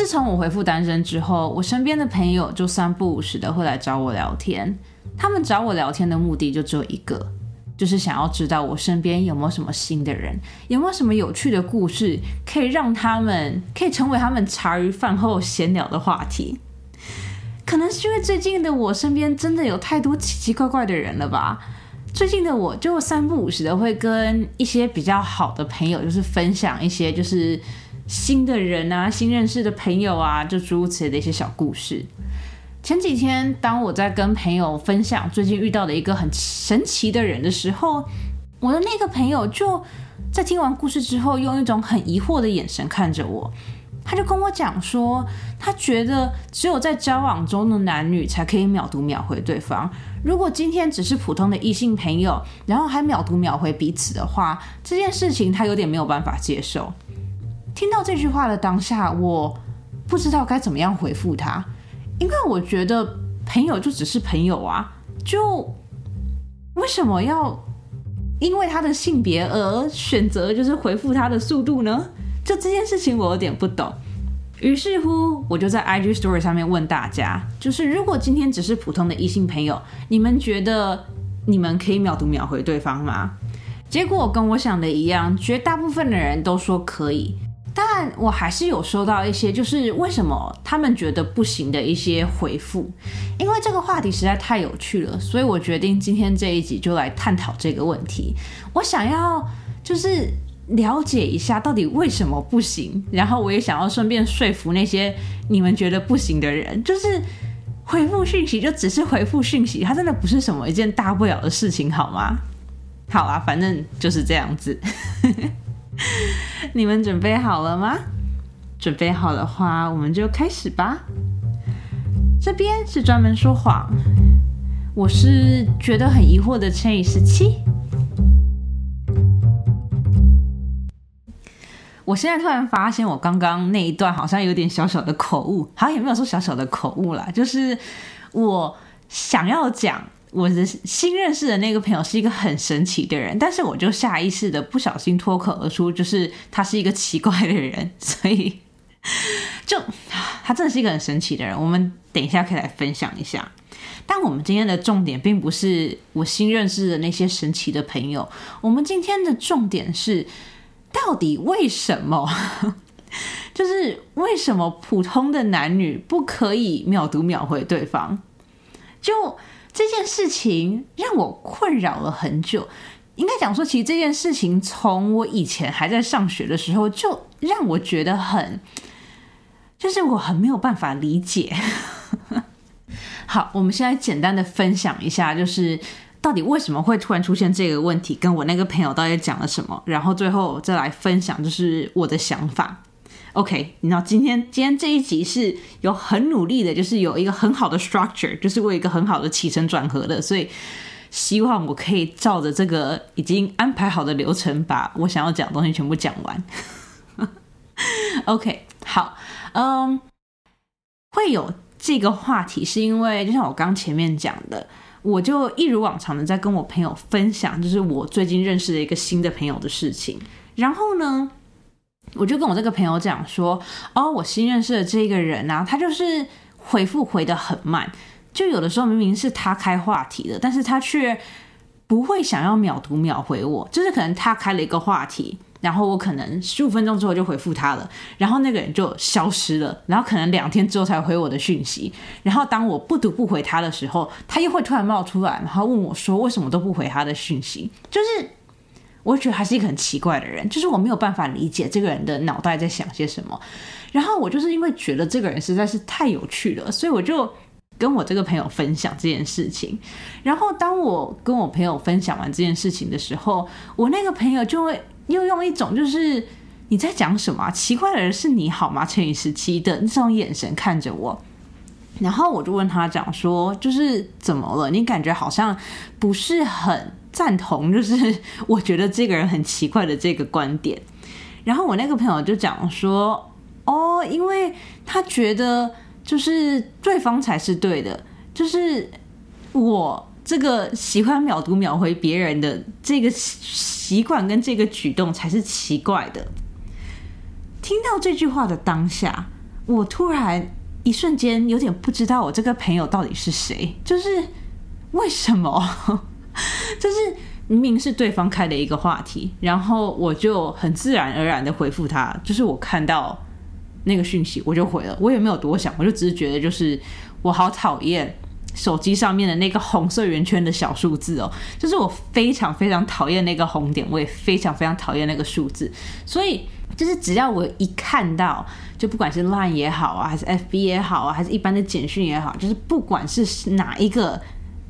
自从我回复单身之后，我身边的朋友就三不五时的会来找我聊天。他们找我聊天的目的就只有一个，就是想要知道我身边有没有什么新的人，有没有什么有趣的故事，可以让他们可以成为他们茶余饭后闲聊的话题。可能是因为最近的我身边真的有太多奇奇怪怪的人了吧？最近的我就三不五时的会跟一些比较好的朋友，就是分享一些就是。新的人啊，新认识的朋友啊，就诸如此类的一些小故事。前几天，当我在跟朋友分享最近遇到的一个很神奇的人的时候，我的那个朋友就在听完故事之后，用一种很疑惑的眼神看着我。他就跟我讲说，他觉得只有在交往中的男女才可以秒读秒回对方。如果今天只是普通的异性朋友，然后还秒读秒回彼此的话，这件事情他有点没有办法接受。听到这句话的当下，我不知道该怎么样回复他，因为我觉得朋友就只是朋友啊，就为什么要因为他的性别而选择就是回复他的速度呢？就这件事情我有点不懂。于是乎，我就在 IG Story 上面问大家，就是如果今天只是普通的异性朋友，你们觉得你们可以秒读秒回对方吗？结果跟我想的一样，绝大部分的人都说可以。但我还是有收到一些，就是为什么他们觉得不行的一些回复，因为这个话题实在太有趣了，所以我决定今天这一集就来探讨这个问题。我想要就是了解一下到底为什么不行，然后我也想要顺便说服那些你们觉得不行的人，就是回复讯息就只是回复讯息，它真的不是什么一件大不了的事情，好吗？好啊，反正就是这样子。你们准备好了吗？准备好的话，我们就开始吧。这边是专门说谎，我是觉得很疑惑的乘以十七。我现在突然发现，我刚刚那一段好像有点小小的口误，好像也没有说小小的口误啦，就是我想要讲。我的新认识的那个朋友是一个很神奇的人，但是我就下意识的不小心脱口而出，就是他是一个奇怪的人，所以 就他真的是一个很神奇的人。我们等一下可以来分享一下，但我们今天的重点并不是我新认识的那些神奇的朋友，我们今天的重点是到底为什么，就是为什么普通的男女不可以秒读秒回对方？就。这件事情让我困扰了很久，应该讲说，其实这件事情从我以前还在上学的时候，就让我觉得很，就是我很没有办法理解。好，我们现在简单的分享一下，就是到底为什么会突然出现这个问题，跟我那个朋友到底讲了什么，然后最后再来分享，就是我的想法。OK，你知道今天今天这一集是有很努力的，就是有一个很好的 structure，就是为一个很好的起承转合的，所以希望我可以照着这个已经安排好的流程，把我想要讲的东西全部讲完。OK，好，嗯，会有这个话题是因为就像我刚前面讲的，我就一如往常的在跟我朋友分享，就是我最近认识的一个新的朋友的事情，然后呢。我就跟我这个朋友讲说，哦，我新认识的这个人啊，他就是回复回的很慢，就有的时候明明是他开话题的，但是他却不会想要秒读秒回我，就是可能他开了一个话题，然后我可能十五分钟之后就回复他了，然后那个人就消失了，然后可能两天之后才回我的讯息，然后当我不读不回他的时候，他又会突然冒出来，然后问我说为什么都不回他的讯息，就是。我觉得他是一个很奇怪的人，就是我没有办法理解这个人的脑袋在想些什么。然后我就是因为觉得这个人实在是太有趣了，所以我就跟我这个朋友分享这件事情。然后当我跟我朋友分享完这件事情的时候，我那个朋友就会又用一种就是你在讲什么？奇怪的人是你好吗？乘以十七的那种眼神看着我。然后我就问他讲说，就是怎么了？你感觉好像不是很。赞同，就是 我觉得这个人很奇怪的这个观点。然后我那个朋友就讲说：“哦，因为他觉得就是对方才是对的，就是我这个喜欢秒读秒回别人的这个习惯跟这个举动才是奇怪的。”听到这句话的当下，我突然一瞬间有点不知道我这个朋友到底是谁，就是为什么？就是明明是对方开的一个话题，然后我就很自然而然的回复他，就是我看到那个讯息我就回了，我也没有多想，我就只是觉得就是我好讨厌手机上面的那个红色圆圈的小数字哦，就是我非常非常讨厌那个红点，我也非常非常讨厌那个数字，所以就是只要我一看到，就不管是 Line 也好啊，还是 FB 也好啊，还是一般的简讯也好，就是不管是哪一个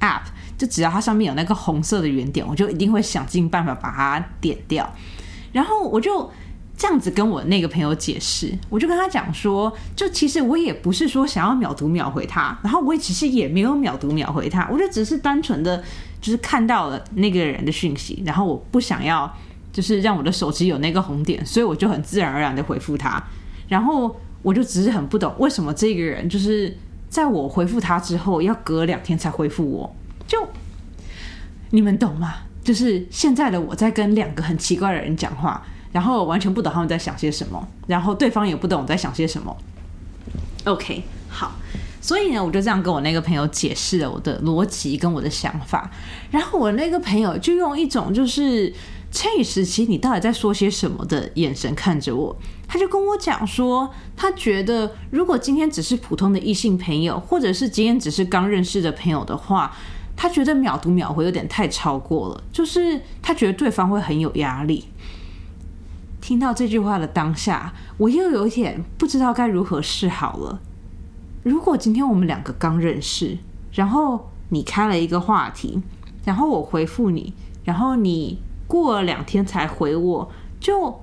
App。就只要它上面有那个红色的圆点，我就一定会想尽办法把它点掉。然后我就这样子跟我那个朋友解释，我就跟他讲说，就其实我也不是说想要秒读秒回他，然后我也其实也没有秒读秒回他，我就只是单纯的就是看到了那个人的讯息，然后我不想要就是让我的手机有那个红点，所以我就很自然而然的回复他。然后我就只是很不懂为什么这个人就是在我回复他之后要隔两天才回复我。就你们懂吗？就是现在的我在跟两个很奇怪的人讲话，然后完全不懂他们在想些什么，然后对方也不懂我在想些什么。OK，好，所以呢，我就这样跟我那个朋友解释了我的逻辑跟我的想法，然后我那个朋友就用一种就是千与时期你到底在说些什么的眼神看着我，他就跟我讲说，他觉得如果今天只是普通的异性朋友，或者是今天只是刚认识的朋友的话。他觉得秒读秒回有点太超过了，就是他觉得对方会很有压力。听到这句话的当下，我又有点不知道该如何是好了。如果今天我们两个刚认识，然后你开了一个话题，然后我回复你，然后你过了两天才回我，就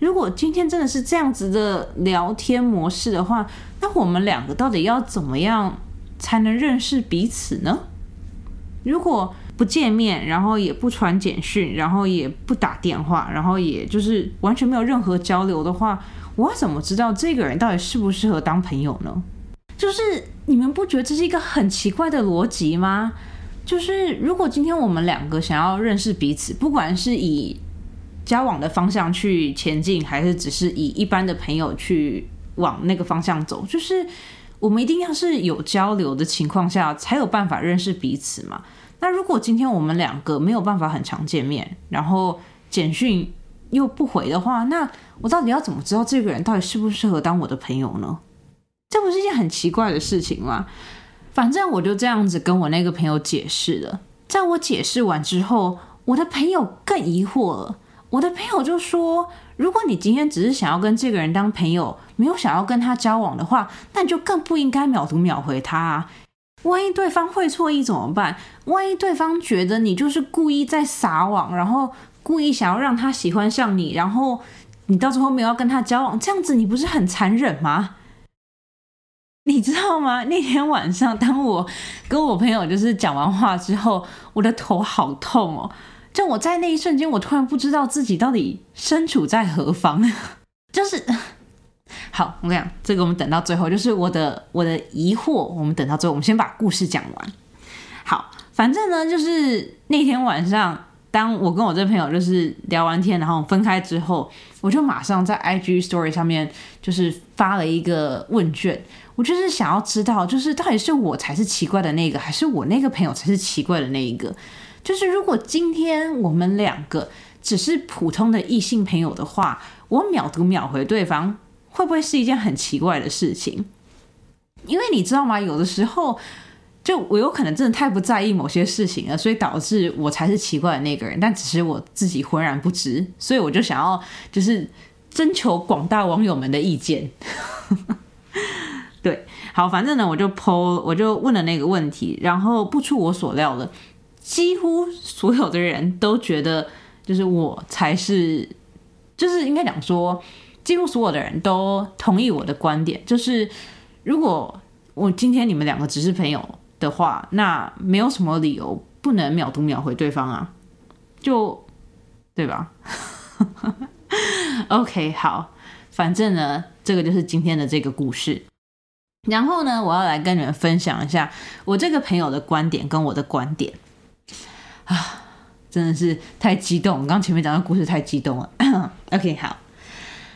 如果今天真的是这样子的聊天模式的话，那我们两个到底要怎么样才能认识彼此呢？如果不见面，然后也不传简讯，然后也不打电话，然后也就是完全没有任何交流的话，我要怎么知道这个人到底适不适合当朋友呢？就是你们不觉得这是一个很奇怪的逻辑吗？就是如果今天我们两个想要认识彼此，不管是以交往的方向去前进，还是只是以一般的朋友去往那个方向走，就是。我们一定要是有交流的情况下，才有办法认识彼此嘛。那如果今天我们两个没有办法很常见面，然后简讯又不回的话，那我到底要怎么知道这个人到底适不适合当我的朋友呢？这不是一件很奇怪的事情吗？反正我就这样子跟我那个朋友解释了。在我解释完之后，我的朋友更疑惑了。我的朋友就说。如果你今天只是想要跟这个人当朋友，没有想要跟他交往的话，那你就更不应该秒读秒回他啊！万一对方会错意怎么办？万一对方觉得你就是故意在撒网，然后故意想要让他喜欢上你，然后你到最后没有要跟他交往，这样子你不是很残忍吗？你知道吗？那天晚上，当我跟我朋友就是讲完话之后，我的头好痛哦。就我在那一瞬间，我突然不知道自己到底身处在何方。就是好，我跟你讲，这个我们等到最后。就是我的我的疑惑，我们等到最后，我们先把故事讲完。好，反正呢，就是那天晚上，当我跟我这朋友就是聊完天，然后分开之后，我就马上在 IG Story 上面就是发了一个问卷。我就是想要知道，就是到底是我才是奇怪的那个，还是我那个朋友才是奇怪的那一个？就是如果今天我们两个只是普通的异性朋友的话，我秒读秒回对方，会不会是一件很奇怪的事情？因为你知道吗？有的时候，就我有可能真的太不在意某些事情了，所以导致我才是奇怪的那个人，但只是我自己浑然不知。所以我就想要就是征求广大网友们的意见。对，好，反正呢，我就剖，我就问了那个问题，然后不出我所料的。几乎所有的人都觉得，就是我才是，就是应该讲说，几乎所有的人都同意我的观点，就是如果我今天你们两个只是朋友的话，那没有什么理由不能秒读秒回对方啊，就对吧？OK，好，反正呢，这个就是今天的这个故事。然后呢，我要来跟你们分享一下我这个朋友的观点跟我的观点。啊，真的是太激动！刚前面讲的故事太激动了。OK，好，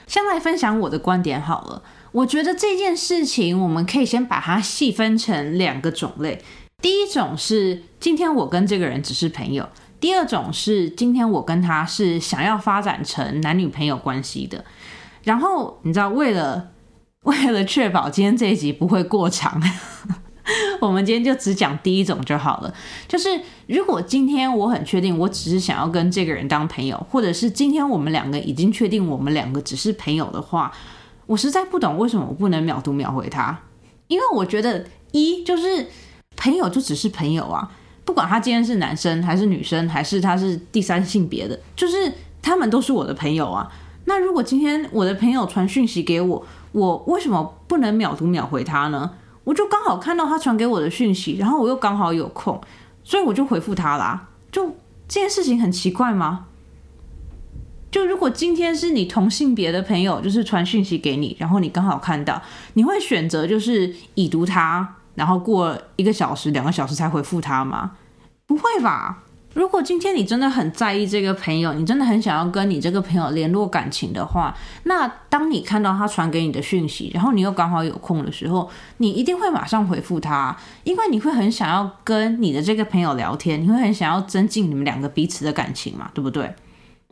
先来分享我的观点好了。我觉得这件事情我们可以先把它细分成两个种类。第一种是今天我跟这个人只是朋友，第二种是今天我跟他是想要发展成男女朋友关系的。然后你知道，为了为了确保今天这一集不会过长。我们今天就只讲第一种就好了。就是如果今天我很确定，我只是想要跟这个人当朋友，或者是今天我们两个已经确定我们两个只是朋友的话，我实在不懂为什么我不能秒读秒回他。因为我觉得一就是朋友就只是朋友啊，不管他今天是男生还是女生，还是他是第三性别的，就是他们都是我的朋友啊。那如果今天我的朋友传讯息给我，我为什么不能秒读秒回他呢？我就刚好看到他传给我的讯息，然后我又刚好有空，所以我就回复他啦。就这件事情很奇怪吗？就如果今天是你同性别的朋友，就是传讯息给你，然后你刚好看到，你会选择就是已读他，然后过一个小时、两个小时才回复他吗？不会吧。如果今天你真的很在意这个朋友，你真的很想要跟你这个朋友联络感情的话，那当你看到他传给你的讯息，然后你又刚好有空的时候，你一定会马上回复他，因为你会很想要跟你的这个朋友聊天，你会很想要增进你们两个彼此的感情嘛，对不对？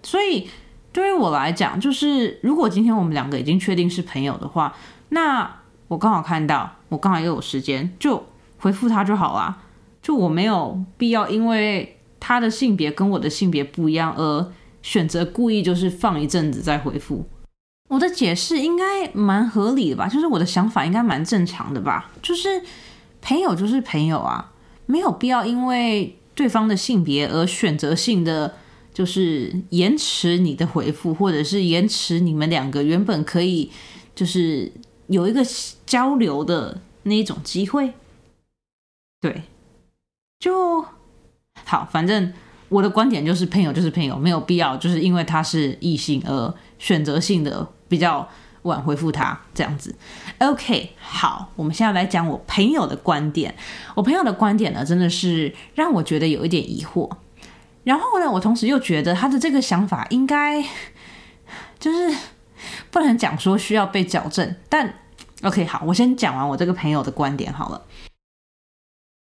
所以对于我来讲，就是如果今天我们两个已经确定是朋友的话，那我刚好看到，我刚好又有时间，就回复他就好了，就我没有必要因为。他的性别跟我的性别不一样，而选择故意就是放一阵子再回复。我的解释应该蛮合理的吧？就是我的想法应该蛮正常的吧？就是朋友就是朋友啊，没有必要因为对方的性别而选择性的就是延迟你的回复，或者是延迟你们两个原本可以就是有一个交流的那一种机会。对，就。好，反正我的观点就是朋友就是朋友，没有必要就是因为他是异性而选择性的比较晚回复他这样子。OK，好，我们现在来讲我朋友的观点。我朋友的观点呢，真的是让我觉得有一点疑惑。然后呢，我同时又觉得他的这个想法应该就是不能讲说需要被矫正。但 OK，好，我先讲完我这个朋友的观点好了。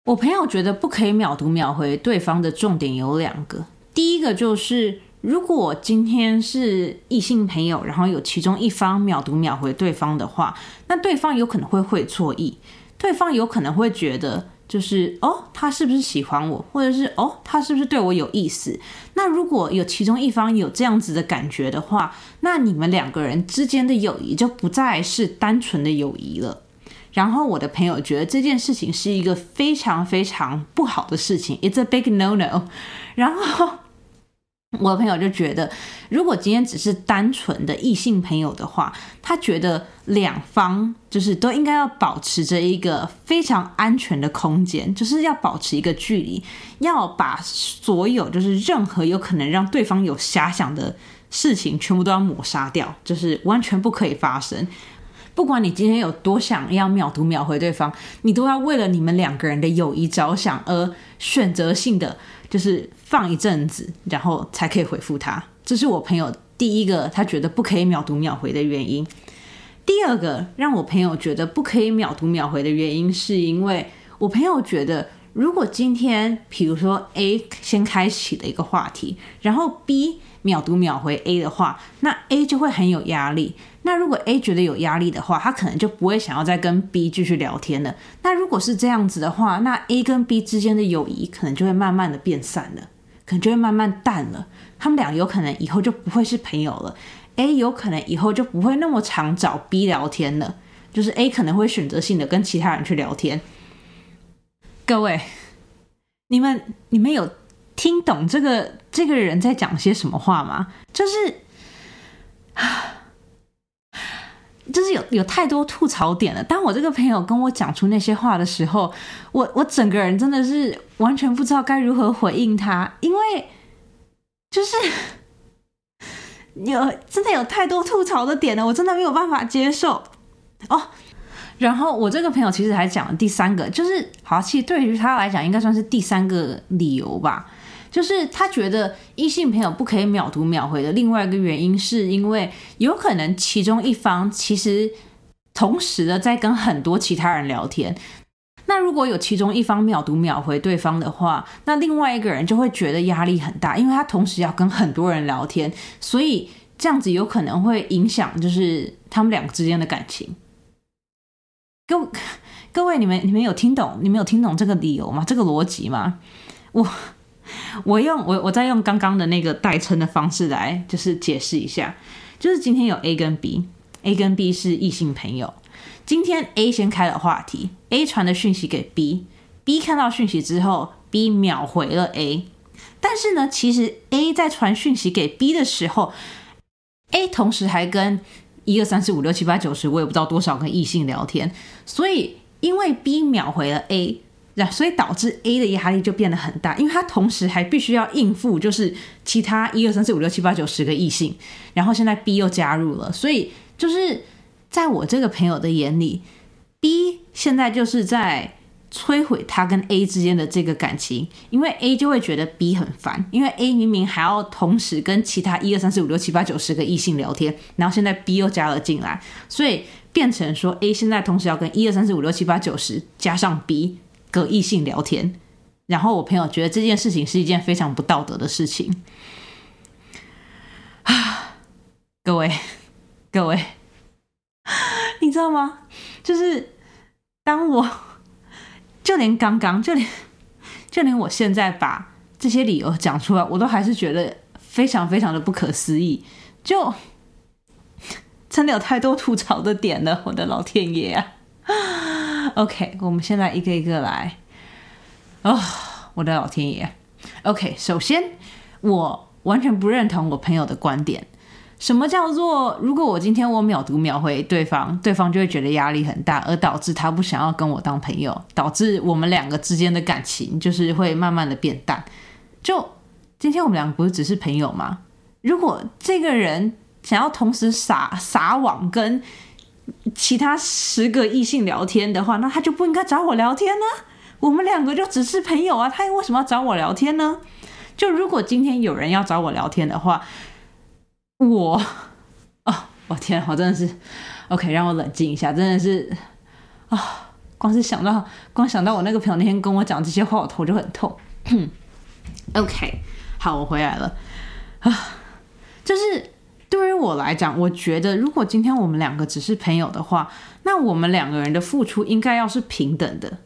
我朋友觉得不可以秒读秒回对方的重点有两个，第一个就是如果今天是异性朋友，然后有其中一方秒读秒回对方的话，那对方有可能会会错意，对方有可能会觉得就是哦，他是不是喜欢我，或者是哦，他是不是对我有意思？那如果有其中一方有这样子的感觉的话，那你们两个人之间的友谊就不再是单纯的友谊了。然后我的朋友觉得这件事情是一个非常非常不好的事情，It's a big no no。然后我的朋友就觉得，如果今天只是单纯的异性朋友的话，他觉得两方就是都应该要保持着一个非常安全的空间，就是要保持一个距离，要把所有就是任何有可能让对方有遐想的事情全部都要抹杀掉，就是完全不可以发生。不管你今天有多想要秒读秒回对方，你都要为了你们两个人的友谊着想而选择性的就是放一阵子，然后才可以回复他。这是我朋友第一个他觉得不可以秒读秒回的原因。第二个让我朋友觉得不可以秒读秒回的原因，是因为我朋友觉得，如果今天比如说 A 先开启了一个话题，然后 B 秒读秒回 A 的话，那 A 就会很有压力。那如果 A 觉得有压力的话，他可能就不会想要再跟 B 继续聊天了。那如果是这样子的话，那 A 跟 B 之间的友谊可能就会慢慢的变散了，可能就会慢慢淡了。他们俩有可能以后就不会是朋友了。A 有可能以后就不会那么常找 B 聊天了，就是 A 可能会选择性的跟其他人去聊天。各位，你们你们有听懂这个这个人在讲些什么话吗？就是。就是有有太多吐槽点了。当我这个朋友跟我讲出那些话的时候，我我整个人真的是完全不知道该如何回应他，因为就是 有真的有太多吐槽的点了，我真的没有办法接受哦。然后我这个朋友其实还讲了第三个，就是好，其实对于他来讲，应该算是第三个理由吧。就是他觉得异性朋友不可以秒读秒回的另外一个原因，是因为有可能其中一方其实同时的在跟很多其他人聊天。那如果有其中一方秒读秒回对方的话，那另外一个人就会觉得压力很大，因为他同时要跟很多人聊天，所以这样子有可能会影响就是他们两个之间的感情。各各位，你们你们有听懂？你们有听懂这个理由吗？这个逻辑吗？我我用我我再用刚刚的那个代称的方式来就是解释一下，就是今天有 A 跟 B，A 跟 B 是异性朋友。今天 A 先开了话题，A 传的讯息给 B，B 看到讯息之后，B 秒回了 A。但是呢，其实 A 在传讯息给 B 的时候，A 同时还跟一二三四五六七八九十，我也不知道多少个异性聊天。所以因为 B 秒回了 A，所以导致 A 的压力就变得很大，因为他同时还必须要应付就是其他一二三四五六七八九十个异性，然后现在 B 又加入了，所以就是。在我这个朋友的眼里，B 现在就是在摧毁他跟 A 之间的这个感情，因为 A 就会觉得 B 很烦，因为 A 明明还要同时跟其他一二三四五六七八九十个异性聊天，然后现在 B 又加了进来，所以变成说 A 现在同时要跟一二三四五六七八九十加上 B 跟异性聊天，然后我朋友觉得这件事情是一件非常不道德的事情 啊，各位，各位。你知道吗？就是当我 就连刚刚就连就连我现在把这些理由讲出来，我都还是觉得非常非常的不可思议。就真的有太多吐槽的点了，我的老天爷啊 OK，我们现在一个一个来。哦，我的老天爷！OK，首先我完全不认同我朋友的观点。什么叫做？如果我今天我秒读秒回对方，对方就会觉得压力很大，而导致他不想要跟我当朋友，导致我们两个之间的感情就是会慢慢的变淡。就今天我们两个不是只是朋友吗？如果这个人想要同时撒撒网跟其他十个异性聊天的话，那他就不应该找我聊天呢。我们两个就只是朋友啊，他又为什么要找我聊天呢？就如果今天有人要找我聊天的话。我，哦，我天，我真的是，OK，让我冷静一下，真的是，啊，光是想到，光想到我那个朋友那天跟我讲这些话，我头就很痛。OK，好，我回来了，啊，就是对于我来讲，我觉得如果今天我们两个只是朋友的话，那我们两个人的付出应该要是平等的，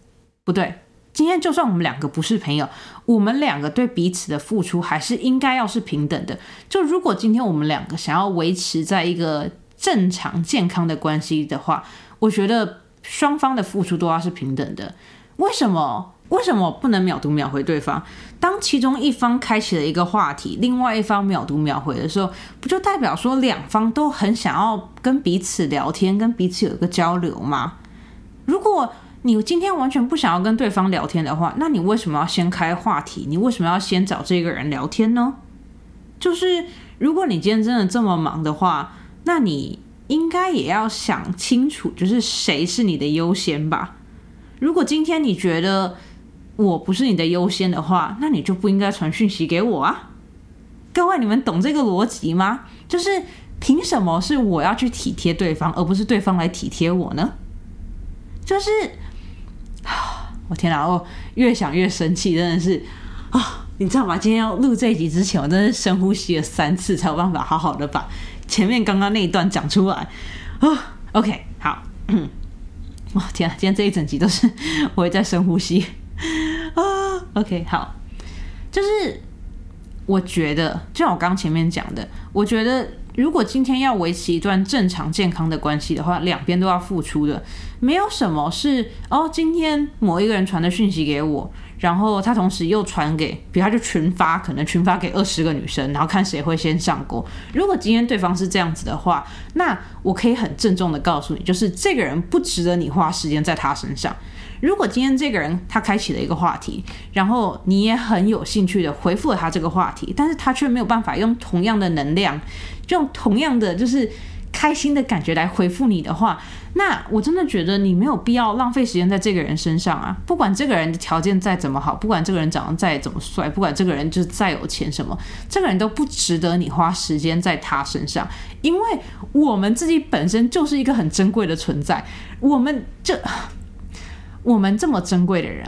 不对。今天就算我们两个不是朋友，我们两个对彼此的付出还是应该要是平等的。就如果今天我们两个想要维持在一个正常健康的关系的话，我觉得双方的付出都要是平等的。为什么？为什么不能秒读秒回对方？当其中一方开启了一个话题，另外一方秒读秒回的时候，不就代表说两方都很想要跟彼此聊天，跟彼此有一个交流吗？如果你今天完全不想要跟对方聊天的话，那你为什么要先开话题？你为什么要先找这个人聊天呢？就是如果你今天真的这么忙的话，那你应该也要想清楚，就是谁是你的优先吧。如果今天你觉得我不是你的优先的话，那你就不应该传讯息给我啊。各位，你们懂这个逻辑吗？就是凭什么是我要去体贴对方，而不是对方来体贴我呢？就是。啊我天哪！我越想越生气，真的是啊！你知道吗？今天要录这一集之前，我真是深呼吸了三次，才有办法好好的把前面刚刚那一段讲出来啊。OK，好。哇天啊！今天这一整集都是 我也在深呼吸 啊。OK，好。就是我觉得，就像我刚前面讲的，我觉得。如果今天要维持一段正常健康的关系的话，两边都要付出的，没有什么是哦。今天某一个人传的讯息给我，然后他同时又传给，比如他就群发，可能群发给二十个女生，然后看谁会先上钩。如果今天对方是这样子的话，那我可以很郑重的告诉你，就是这个人不值得你花时间在他身上。如果今天这个人他开启了一个话题，然后你也很有兴趣的回复了他这个话题，但是他却没有办法用同样的能量，用同样的就是开心的感觉来回复你的话，那我真的觉得你没有必要浪费时间在这个人身上啊！不管这个人的条件再怎么好，不管这个人长得再怎么帅，不管这个人就是再有钱什么，这个人都不值得你花时间在他身上，因为我们自己本身就是一个很珍贵的存在，我们这我们这么珍贵的人，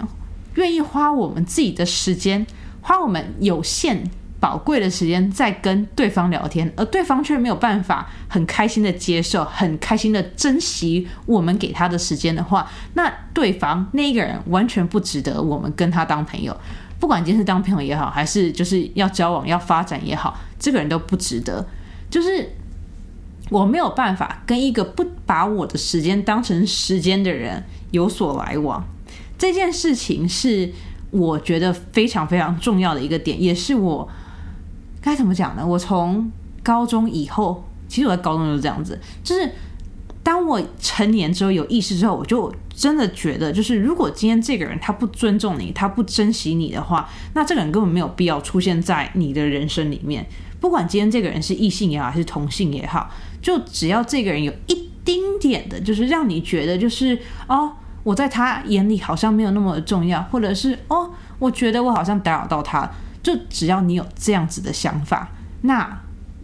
愿意花我们自己的时间，花我们有限。宝贵的时间在跟对方聊天，而对方却没有办法很开心的接受、很开心的珍惜我们给他的时间的话，那对方那个人完全不值得我们跟他当朋友。不管今天是当朋友也好，还是就是要交往、要发展也好，这个人都不值得。就是我没有办法跟一个不把我的时间当成时间的人有所来往。这件事情是我觉得非常非常重要的一个点，也是我。该怎么讲呢？我从高中以后，其实我在高中就是这样子，就是当我成年之后有意识之后，我就真的觉得，就是如果今天这个人他不尊重你，他不珍惜你的话，那这个人根本没有必要出现在你的人生里面。不管今天这个人是异性也好，还是同性也好，就只要这个人有一丁点的，就是让你觉得，就是哦，我在他眼里好像没有那么重要，或者是哦，我觉得我好像打扰到他。就只要你有这样子的想法，那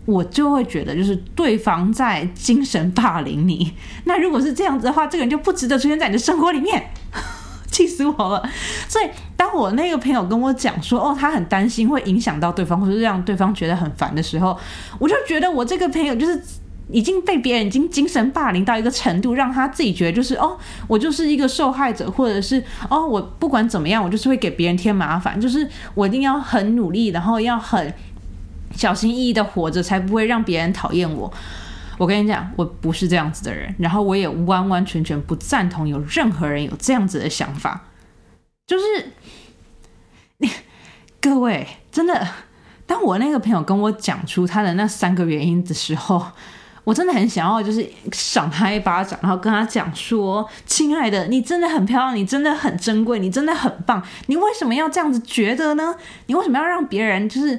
我就会觉得就是对方在精神霸凌你。那如果是这样子的话，这个人就不值得出现在你的生活里面，气死我了。所以当我那个朋友跟我讲说，哦，他很担心会影响到对方，或者让对方觉得很烦的时候，我就觉得我这个朋友就是。已经被别人已经精神霸凌到一个程度，让他自己觉得就是哦，我就是一个受害者，或者是哦，我不管怎么样，我就是会给别人添麻烦，就是我一定要很努力，然后要很小心翼翼的活着，才不会让别人讨厌我。我跟你讲，我不是这样子的人，然后我也完完全全不赞同有任何人有这样子的想法。就是各位真的，当我那个朋友跟我讲出他的那三个原因的时候。我真的很想要，就是赏他一巴掌，然后跟他讲说：“亲爱的，你真的很漂亮，你真的很珍贵，你真的很棒。你为什么要这样子觉得呢？你为什么要让别人就是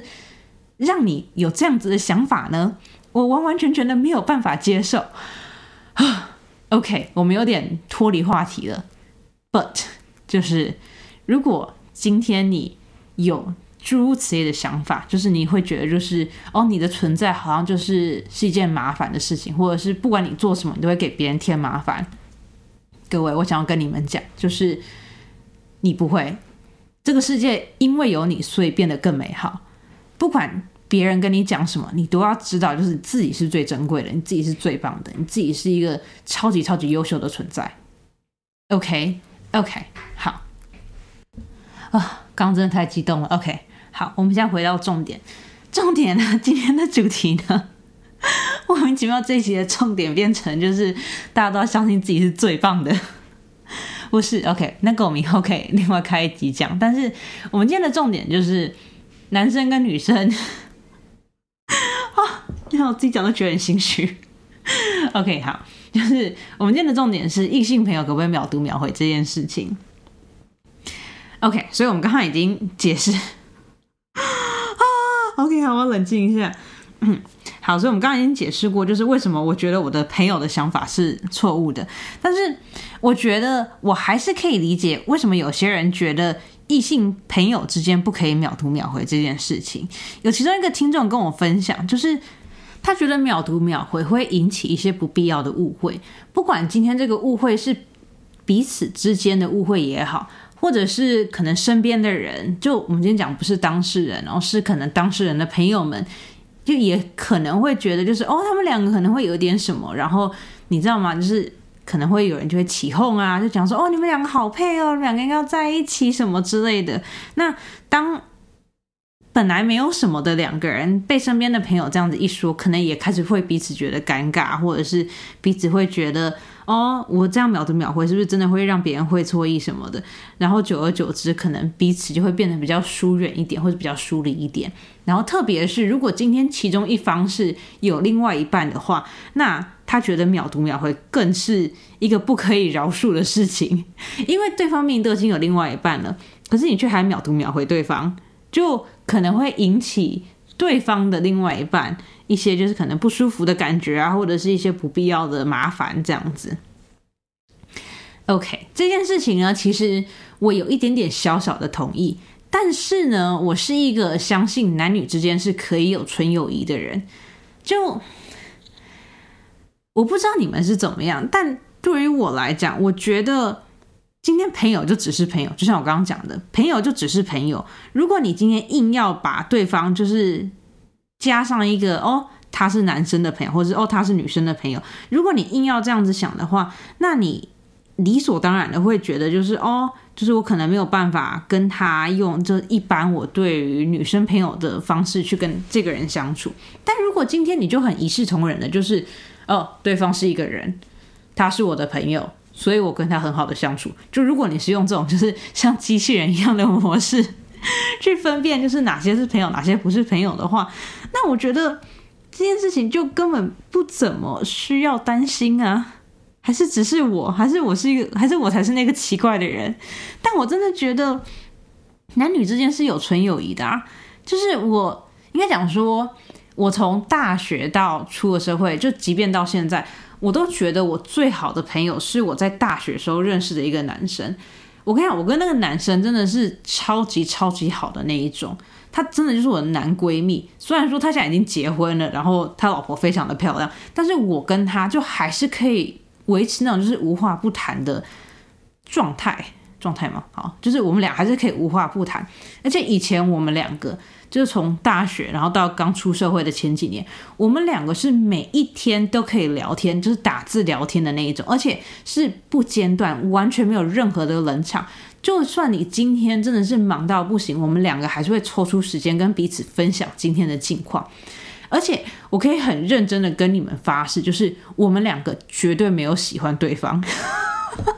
让你有这样子的想法呢？我完完全全的没有办法接受。”OK，我们有点脱离话题了，But 就是如果今天你有。诸如此类的想法，就是你会觉得，就是哦，你的存在好像就是是一件麻烦的事情，或者是不管你做什么，你都会给别人添麻烦。各位，我想要跟你们讲，就是你不会，这个世界因为有你，所以变得更美好。不管别人跟你讲什么，你都要知道，就是自己是最珍贵的，你自己是最棒的，你自己是一个超级超级优秀的存在。OK，OK，好啊，刚真的太激动了。OK。好，我们现在回到重点。重点呢，今天的主题呢，莫名其妙这一集的重点变成就是大家都要相信自己是最棒的，不是？OK，那个我们以后可以另外开一集讲。但是我们今天的重点就是男生跟女生 啊，你看我自己讲都觉得很心虚。OK，好，就是我们今天的重点是异性朋友可不可以秒读秒回这件事情。OK，所以我们刚刚已经解释。OK，好，我冷静一下。好，所以我们刚刚已经解释过，就是为什么我觉得我的朋友的想法是错误的。但是我觉得我还是可以理解为什么有些人觉得异性朋友之间不可以秒读秒回这件事情。有其中一个听众跟我分享，就是他觉得秒读秒回会引起一些不必要的误会，不管今天这个误会是彼此之间的误会也好。或者是可能身边的人，就我们今天讲不是当事人，然后是可能当事人的朋友们，就也可能会觉得就是哦，他们两个可能会有点什么，然后你知道吗？就是可能会有人就会起哄啊，就讲说哦，你们两个好配哦，两个人要在一起什么之类的。那当本来没有什么的两个人被身边的朋友这样子一说，可能也开始会彼此觉得尴尬，或者是彼此会觉得。哦，我这样秒读秒回，是不是真的会让别人会错意什么的？然后久而久之，可能彼此就会变得比较疏远一点，或者比较疏离一点。然后特别是，如果今天其中一方是有另外一半的话，那他觉得秒读秒回更是一个不可以饶恕的事情，因为对方命都已经有另外一半了，可是你却还秒读秒回对方，就可能会引起对方的另外一半一些就是可能不舒服的感觉啊，或者是一些不必要的麻烦这样子。OK，这件事情呢，其实我有一点点小小的同意，但是呢，我是一个相信男女之间是可以有纯友谊的人。就我不知道你们是怎么样，但对于我来讲，我觉得今天朋友就只是朋友，就像我刚刚讲的，朋友就只是朋友。如果你今天硬要把对方就是加上一个哦，他是男生的朋友，或者是哦他是女生的朋友，如果你硬要这样子想的话，那你。理所当然的会觉得就是哦，就是我可能没有办法跟他用这一般我对于女生朋友的方式去跟这个人相处。但如果今天你就很一视同仁的，就是哦，对方是一个人，他是我的朋友，所以我跟他很好的相处。就如果你是用这种就是像机器人一样的模式 去分辨，就是哪些是朋友，哪些不是朋友的话，那我觉得这件事情就根本不怎么需要担心啊。还是只是我，还是我是一个，还是我才是那个奇怪的人？但我真的觉得男女之间是有纯友谊的啊！就是我应该讲说，我从大学到出了社会，就即便到现在，我都觉得我最好的朋友是我在大学时候认识的一个男生。我跟你讲，我跟那个男生真的是超级超级好的那一种，他真的就是我的男闺蜜。虽然说他现在已经结婚了，然后他老婆非常的漂亮，但是我跟他就还是可以。维持那种就是无话不谈的状态，状态嘛？好，就是我们俩还是可以无话不谈。而且以前我们两个就是从大学，然后到刚出社会的前几年，我们两个是每一天都可以聊天，就是打字聊天的那一种，而且是不间断，完全没有任何的冷场。就算你今天真的是忙到不行，我们两个还是会抽出时间跟彼此分享今天的近况。而且我可以很认真的跟你们发誓，就是我们两个绝对没有喜欢对方，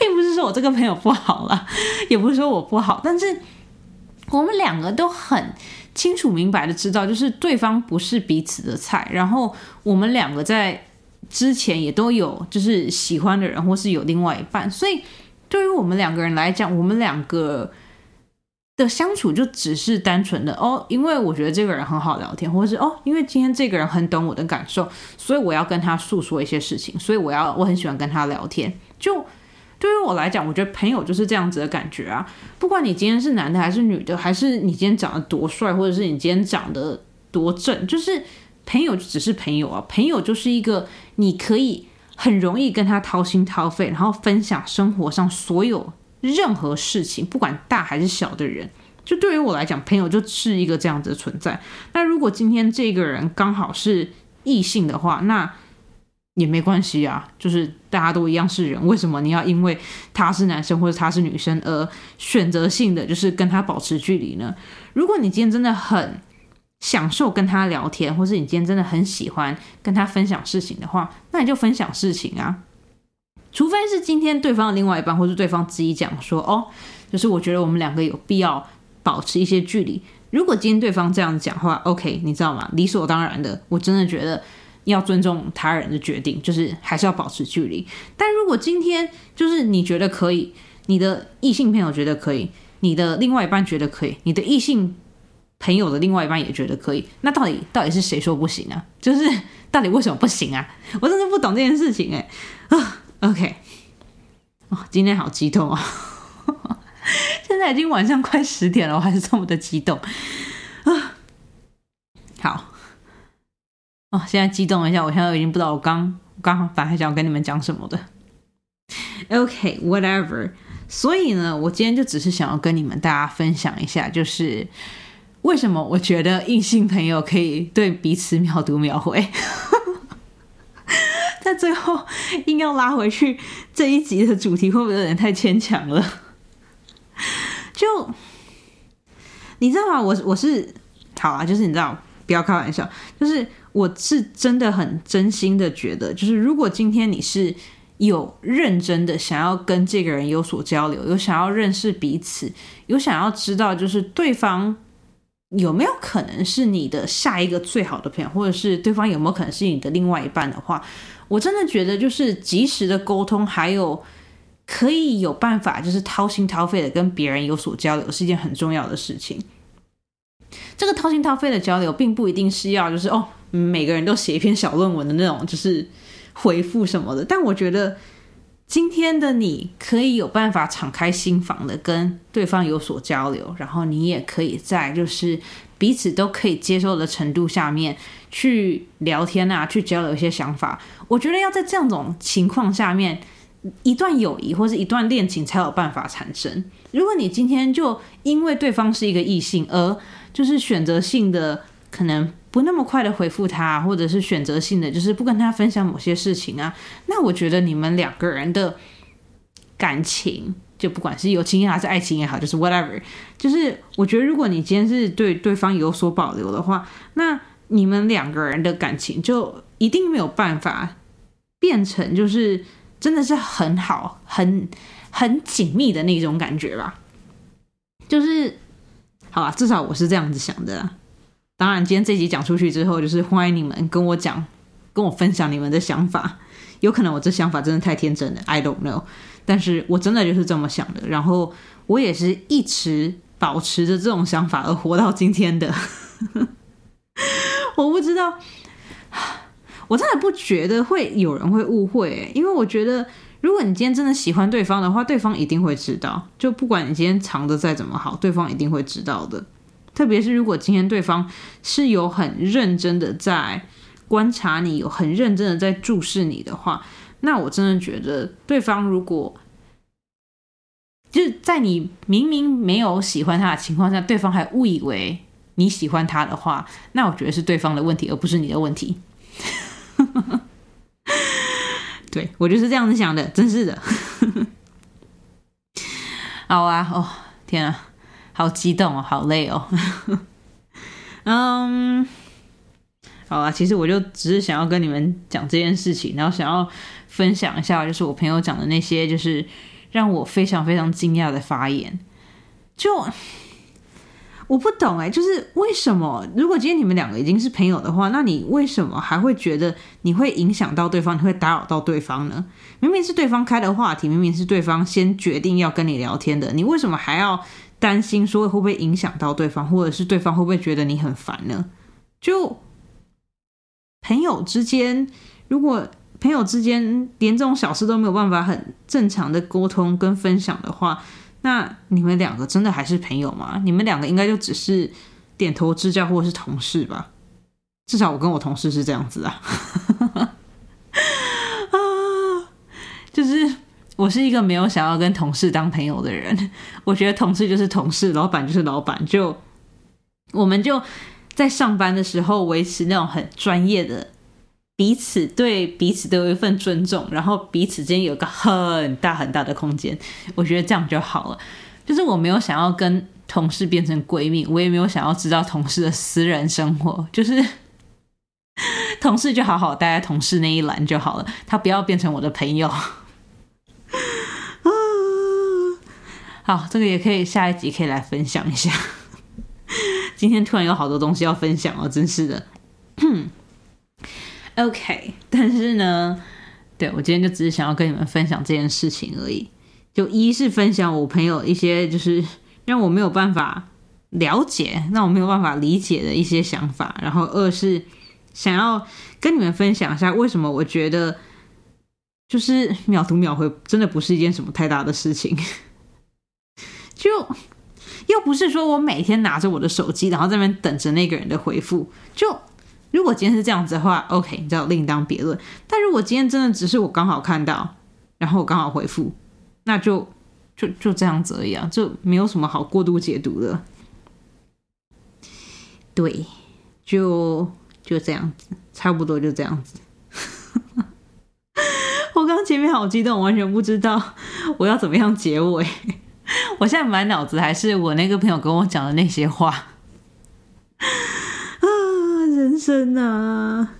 并不是说我这个朋友不好了，也不是说我不好，但是我们两个都很清楚明白的知道，就是对方不是彼此的菜。然后我们两个在之前也都有就是喜欢的人，或是有另外一半，所以对于我们两个人来讲，我们两个。的相处就只是单纯的哦，因为我觉得这个人很好聊天，或是哦，因为今天这个人很懂我的感受，所以我要跟他诉说一些事情，所以我要我很喜欢跟他聊天。就对于我来讲，我觉得朋友就是这样子的感觉啊。不管你今天是男的还是女的，还是你今天长得多帅，或者是你今天长得多正，就是朋友只是朋友啊。朋友就是一个你可以很容易跟他掏心掏肺，然后分享生活上所有。任何事情，不管大还是小的人，就对于我来讲，朋友就是一个这样子的存在。那如果今天这个人刚好是异性的话，那也没关系啊，就是大家都一样是人，为什么你要因为他是男生或者他是女生而选择性的就是跟他保持距离呢？如果你今天真的很享受跟他聊天，或是你今天真的很喜欢跟他分享事情的话，那你就分享事情啊。除非是今天对方的另外一半，或是对方自己讲说，哦，就是我觉得我们两个有必要保持一些距离。如果今天对方这样讲话，OK，你知道吗？理所当然的，我真的觉得要尊重他人的决定，就是还是要保持距离。但如果今天就是你觉得可以，你的异性朋友觉得可以，你的另外一半觉得可以，你的异性朋友的另外一半也觉得可以，那到底到底是谁说不行啊？就是到底为什么不行啊？我真的不懂这件事情哎啊！OK，哦，今天好激动啊！现在已经晚上快十点了，我还是这么的激动啊！好，哦，现在激动一下，我现在已经不知道我刚刚反还想要跟你们讲什么的。OK，whatever。所以呢，我今天就只是想要跟你们大家分享一下，就是为什么我觉得异性朋友可以对彼此秒读秒回。在最后硬要拉回去这一集的主题，会不会有点太牵强了？就你知道吗？我我是好啊，就是你知道，不要开玩笑，就是我是真的很真心的觉得，就是如果今天你是有认真的想要跟这个人有所交流，有想要认识彼此，有想要知道就是对方有没有可能是你的下一个最好的朋友，或者是对方有没有可能是你的另外一半的话。我真的觉得，就是及时的沟通，还有可以有办法，就是掏心掏肺的跟别人有所交流，是一件很重要的事情。这个掏心掏肺的交流，并不一定是要就是哦，每个人都写一篇小论文的那种，就是回复什么的。但我觉得今天的你可以有办法敞开心房的跟对方有所交流，然后你也可以在就是彼此都可以接受的程度下面去聊天啊，去交流一些想法。我觉得要在这样种情况下面。一段友谊或是一段恋情才有办法产生。如果你今天就因为对方是一个异性，而就是选择性的可能不那么快的回复他，或者是选择性的就是不跟他分享某些事情啊，那我觉得你们两个人的感情，就不管是友情也好，是爱情也好，就是 whatever，就是我觉得如果你今天是对对方有所保留的话，那你们两个人的感情就一定没有办法变成就是。真的是很好、很很紧密的那种感觉吧，就是好吧，至少我是这样子想的。当然，今天这集讲出去之后，就是欢迎你们跟我讲、跟我分享你们的想法。有可能我这想法真的太天真了，I don't know。但是我真的就是这么想的，然后我也是一直保持着这种想法而活到今天的。我不知道。我真的不觉得会有人会误会，因为我觉得，如果你今天真的喜欢对方的话，对方一定会知道。就不管你今天藏的再怎么好，对方一定会知道的。特别是如果今天对方是有很认真的在观察你，有很认真的在注视你的话，那我真的觉得，对方如果就是在你明明没有喜欢他的情况下，对方还误以为你喜欢他的话，那我觉得是对方的问题，而不是你的问题。对我就是这样子想的，真是的。好啊，哦，天啊，好激动哦，好累哦。嗯，好啊，其实我就只是想要跟你们讲这件事情，然后想要分享一下，就是我朋友讲的那些，就是让我非常非常惊讶的发言，就。我不懂哎，就是为什么？如果今天你们两个已经是朋友的话，那你为什么还会觉得你会影响到对方，你会打扰到对方呢？明明是对方开的话题，明明是对方先决定要跟你聊天的，你为什么还要担心说会不会影响到对方，或者是对方会不会觉得你很烦呢？就朋友之间，如果朋友之间连这种小事都没有办法很正常的沟通跟分享的话，那你们两个真的还是朋友吗？你们两个应该就只是点头之交或者是同事吧？至少我跟我同事是这样子啊。啊，就是我是一个没有想要跟同事当朋友的人。我觉得同事就是同事，老板就是老板，就我们就在上班的时候维持那种很专业的。彼此对彼此都有一份尊重，然后彼此之间有个很大很大的空间，我觉得这样就好了。就是我没有想要跟同事变成闺蜜，我也没有想要知道同事的私人生活，就是 同事就好好待在同事那一栏就好了，他不要变成我的朋友。啊，好，这个也可以下一集可以来分享一下。今天突然有好多东西要分享哦，真是的。OK，但是呢，对我今天就只是想要跟你们分享这件事情而已。就一是分享我朋友一些就是让我没有办法了解、让我没有办法理解的一些想法，然后二是想要跟你们分享一下为什么我觉得就是秒读秒回真的不是一件什么太大的事情。就又不是说我每天拿着我的手机，然后在那边等着那个人的回复，就。如果今天是这样子的话，OK，你知道另当别论。但如果今天真的只是我刚好看到，然后我刚好回复，那就就就这样子而已啊，就没有什么好过度解读的。对，就就这样子，差不多就这样子。好激动，完全不知道 我要怎么样结尾。我现在满脑子还是我那个朋友跟我讲的那些话。人生啊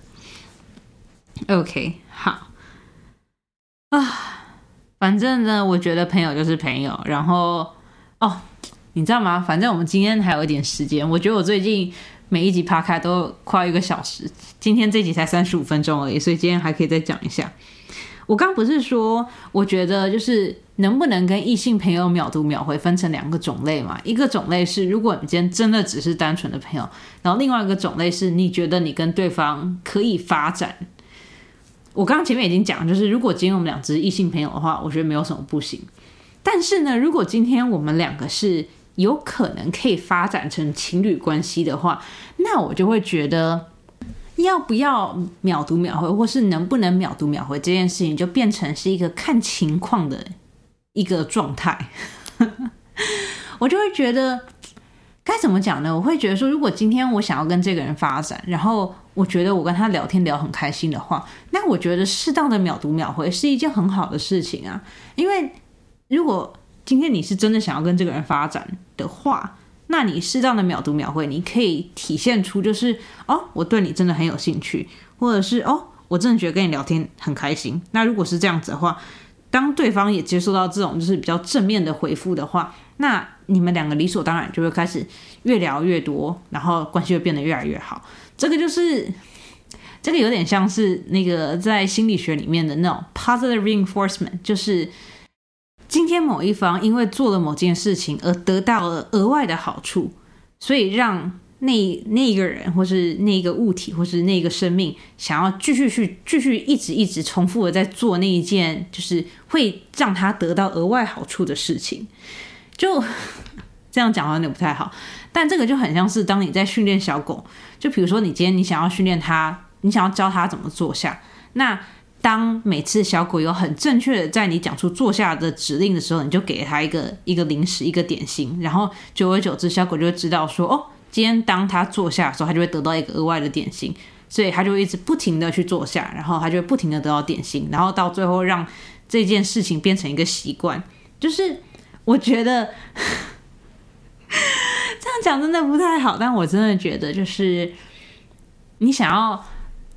，OK，好啊，反正呢，我觉得朋友就是朋友。然后哦，你知道吗？反正我们今天还有一点时间。我觉得我最近每一集趴开都快一个小时，今天这集才三十五分钟而已，所以今天还可以再讲一下。我刚不是说，我觉得就是能不能跟异性朋友秒读秒回分成两个种类嘛？一个种类是，如果你今天真的只是单纯的朋友，然后另外一个种类是你觉得你跟对方可以发展。我刚刚前面已经讲，就是如果今天我们两只异性朋友的话，我觉得没有什么不行。但是呢，如果今天我们两个是有可能可以发展成情侣关系的话，那我就会觉得。要不要秒读秒回，或是能不能秒读秒回这件事情，就变成是一个看情况的一个状态。我就会觉得该怎么讲呢？我会觉得说，如果今天我想要跟这个人发展，然后我觉得我跟他聊天聊很开心的话，那我觉得适当的秒读秒回是一件很好的事情啊。因为如果今天你是真的想要跟这个人发展的话，那你适当的秒读秒回，你可以体现出就是哦，我对你真的很有兴趣，或者是哦，我真的觉得跟你聊天很开心。那如果是这样子的话，当对方也接受到这种就是比较正面的回复的话，那你们两个理所当然就会开始越聊越多，然后关系会变得越来越好。这个就是这个有点像是那个在心理学里面的那种 positive reinforcement，就是。今天某一方因为做了某件事情而得到了额外的好处，所以让那那一个人或是那个物体或是那个生命想要继续去继续一直一直重复的在做那一件就是会让他得到额外好处的事情，就这样讲好像有点不太好，但这个就很像是当你在训练小狗，就比如说你今天你想要训练它，你想要教它怎么坐下，那。当每次小狗有很正确的在你讲出坐下的指令的时候，你就给它一个一个零食一个点心，然后久而久之，小狗就会知道说，哦，今天当它坐下的时候，它就会得到一个额外的点心，所以它就会一直不停的去坐下，然后它就会不停的得到点心，然后到最后让这件事情变成一个习惯。就是我觉得 这样讲真的不太好，但我真的觉得就是你想要。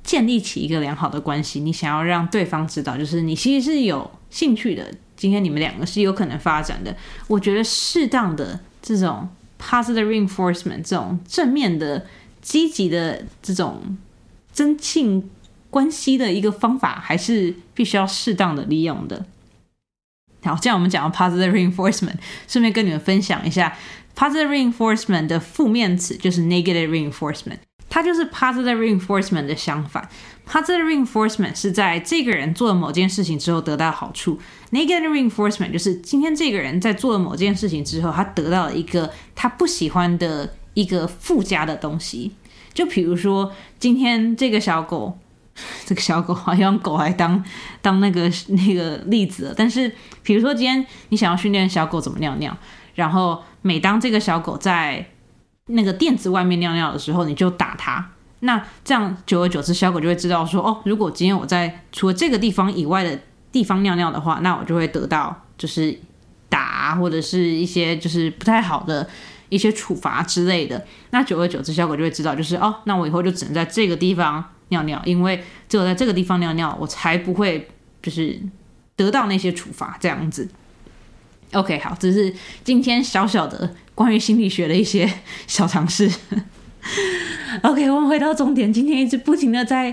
建立起一个良好的关系，你想要让对方知道，就是你其实是有兴趣的。今天你们两个是有可能发展的。我觉得适当的这种 positive reinforcement，这种正面的、积极的这种增进关系的一个方法，还是必须要适当的利用的。好，这样我们讲到 positive reinforcement，顺便跟你们分享一下 positive reinforcement 的负面词，就是 negative reinforcement。它就是 positive reinforcement 的相反。positive reinforcement 是在这个人做了某件事情之后得到好处，negative reinforcement 就是今天这个人在做了某件事情之后，他得到了一个他不喜欢的一个附加的东西。就比如说，今天这个小狗，这个小狗好像狗来当当那个那个例子，但是比如说今天你想要训练小狗怎么尿尿，然后每当这个小狗在那个垫子外面尿尿的时候，你就打它。那这样久而久之，小狗就会知道说，哦，如果今天我在除了这个地方以外的地方尿尿的话，那我就会得到就是打或者是一些就是不太好的一些处罚之类的。那久而久之，小狗就会知道，就是哦，那我以后就只能在这个地方尿尿，因为只有在这个地方尿尿，我才不会就是得到那些处罚这样子。OK，好，这是今天小小的关于心理学的一些 小尝试。OK，我们回到终点。今天一直不停的在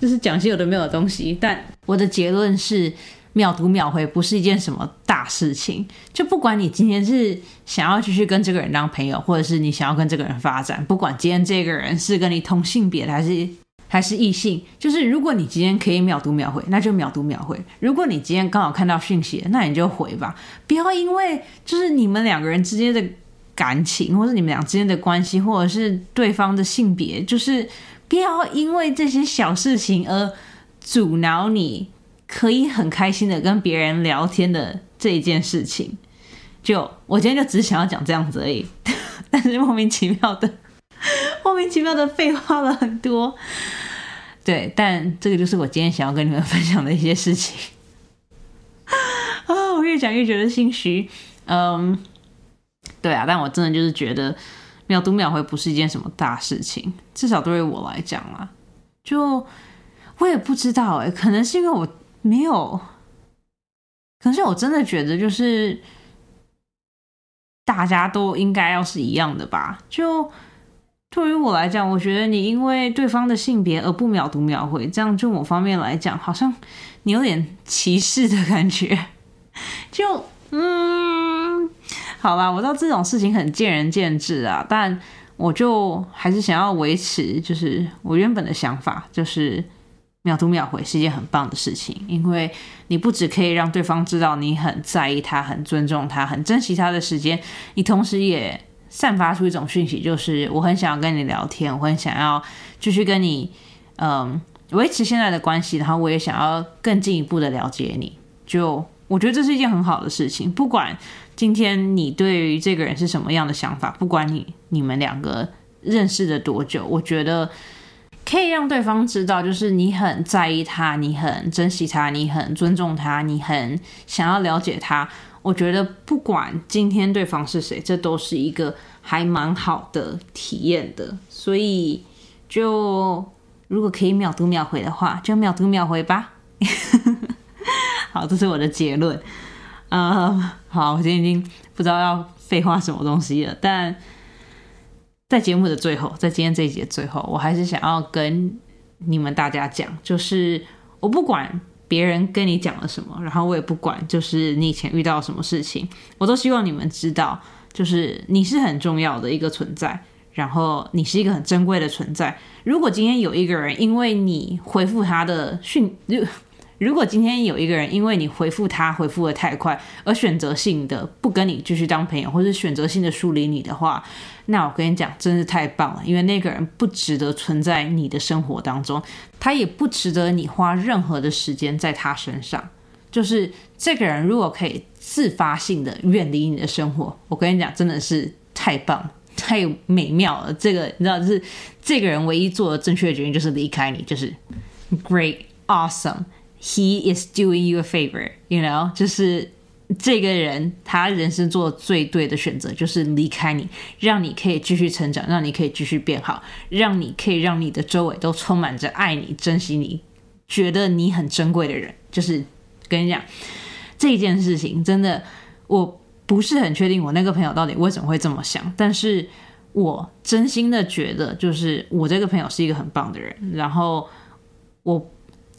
就是讲些有的没有的东西，但我的结论是秒读秒回不是一件什么大事情。就不管你今天是想要继续跟这个人当朋友，或者是你想要跟这个人发展，不管今天这个人是跟你同性别的还是。还是异性，就是如果你今天可以秒读秒回，那就秒读秒回；如果你今天刚好看到讯息，那你就回吧。不要因为就是你们两个人之间的感情，或是你们俩之间的关系，或者是对方的性别，就是不要因为这些小事情而阻挠你可以很开心的跟别人聊天的这一件事情。就我今天就只想要讲这样子而已，但是莫名其妙的。莫名其妙的废话了很多，对，但这个就是我今天想要跟你们分享的一些事情 啊！我越讲越觉得心虚，嗯，对啊，但我真的就是觉得秒读秒回不是一件什么大事情，至少对于我来讲啊，就我也不知道哎，可能是因为我没有，可是我真的觉得就是大家都应该要是一样的吧，就。对于我来讲，我觉得你因为对方的性别而不秒读秒回，这样就某方面来讲，好像你有点歧视的感觉。就嗯，好吧，我知道这种事情很见仁见智啊，但我就还是想要维持，就是我原本的想法，就是秒读秒回是一件很棒的事情，因为你不只可以让对方知道你很在意他、很尊重他、很珍惜他的时间，你同时也。散发出一种讯息，就是我很想要跟你聊天，我很想要继续跟你，嗯，维持现在的关系，然后我也想要更进一步的了解你。就我觉得这是一件很好的事情，不管今天你对于这个人是什么样的想法，不管你你们两个认识的多久，我觉得可以让对方知道，就是你很在意他，你很珍惜他，你很尊重他，你很想要了解他。我觉得不管今天对方是谁，这都是一个还蛮好的体验的。所以，就如果可以秒读秒回的话，就秒读秒回吧。好，这是我的结论。呃，好，我今天已经不知道要废话什么东西了。但在节目的最后，在今天这一节最后，我还是想要跟你们大家讲，就是我不管。别人跟你讲了什么，然后我也不管，就是你以前遇到什么事情，我都希望你们知道，就是你是很重要的一个存在，然后你是一个很珍贵的存在。如果今天有一个人因为你回复他的讯，如果今天有一个人因为你回复他回复的太快，而选择性的不跟你继续当朋友，或者选择性的疏离你的话，那我跟你讲，真是太棒了，因为那个人不值得存在你的生活当中，他也不值得你花任何的时间在他身上。就是这个人如果可以自发性的远离你的生活，我跟你讲，真的是太棒、太美妙了。这个你知道，是这个人唯一做的正确的决定就是离开你，就是 great awesome。He is doing you a favor, you know，就是这个人他人生做最对的选择就是离开你，让你可以继续成长，让你可以继续变好，让你可以让你的周围都充满着爱你、珍惜你、觉得你很珍贵的人。就是跟你讲这件事情，真的我不是很确定我那个朋友到底为什么会这么想，但是我真心的觉得，就是我这个朋友是一个很棒的人，然后我。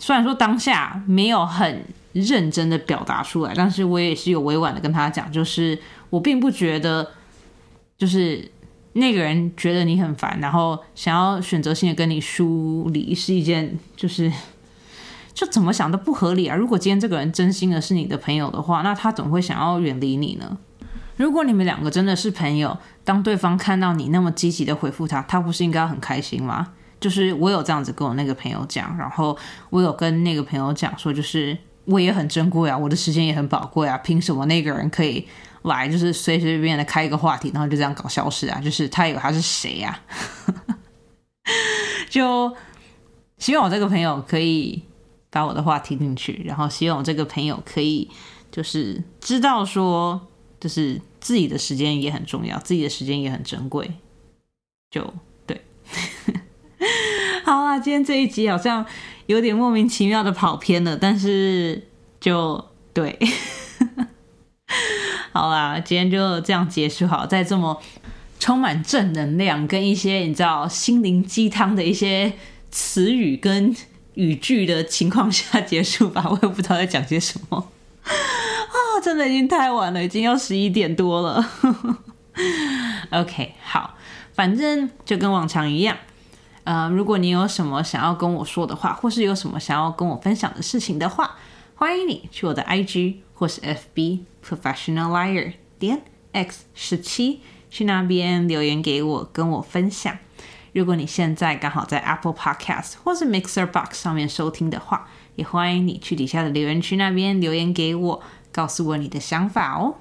虽然说当下没有很认真的表达出来，但是我也是有委婉的跟他讲，就是我并不觉得，就是那个人觉得你很烦，然后想要选择性的跟你疏离是一件，就是就怎么想都不合理啊！如果今天这个人真心的是你的朋友的话，那他怎么会想要远离你呢？如果你们两个真的是朋友，当对方看到你那么积极的回复他，他不是应该很开心吗？就是我有这样子跟我那个朋友讲，然后我有跟那个朋友讲说，就是我也很珍贵啊，我的时间也很宝贵啊，凭什么那个人可以来，就是随随便便的开一个话题，然后就这样搞消失啊？就是他以为他是谁呀？就希望我这个朋友可以把我的话听进去，然后希望我这个朋友可以就是知道说，就是自己的时间也很重要，自己的时间也很珍贵，就对。好啊，今天这一集好像有点莫名其妙的跑偏了，但是就对，好啦，今天就这样结束好，在这么充满正能量跟一些你知道心灵鸡汤的一些词语跟语句的情况下结束吧，我也不知道在讲些什么 啊，真的已经太晚了，已经要十一点多了。OK，好，反正就跟往常一样。呃，如果你有什么想要跟我说的话，或是有什么想要跟我分享的事情的话，欢迎你去我的 IG 或是 FB Professional Liar 点 X 十七去那边留言给我，跟我分享。如果你现在刚好在 Apple Podcast 或是 Mixer Box 上面收听的话，也欢迎你去底下的留言区那边留言给我，告诉我你的想法哦。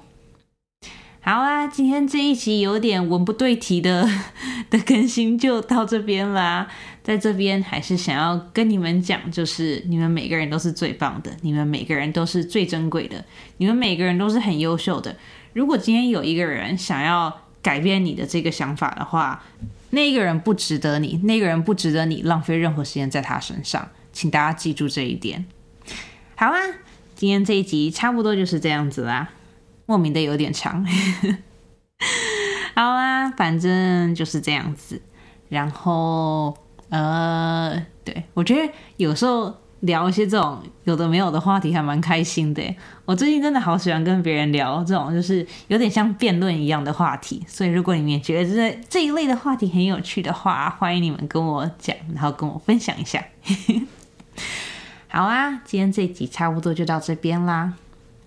好啦，今天这一集有点文不对题的 的更新就到这边啦。在这边还是想要跟你们讲，就是你们每个人都是最棒的，你们每个人都是最珍贵的，你们每个人都是很优秀的。如果今天有一个人想要改变你的这个想法的话，那个人不值得你，那个人不值得你浪费任何时间在他身上，请大家记住这一点。好啦，今天这一集差不多就是这样子啦。莫名的有点长，好啦，反正就是这样子。然后呃，对我觉得有时候聊一些这种有的没有的话题还蛮开心的。我最近真的好喜欢跟别人聊这种就是有点像辩论一样的话题，所以如果你们也觉得这这一类的话题很有趣的话，欢迎你们跟我讲，然后跟我分享一下。好啊，今天这集差不多就到这边啦。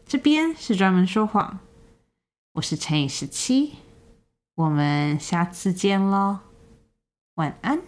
这边是专门说谎，我是乘以十七，我们下次见喽，晚安。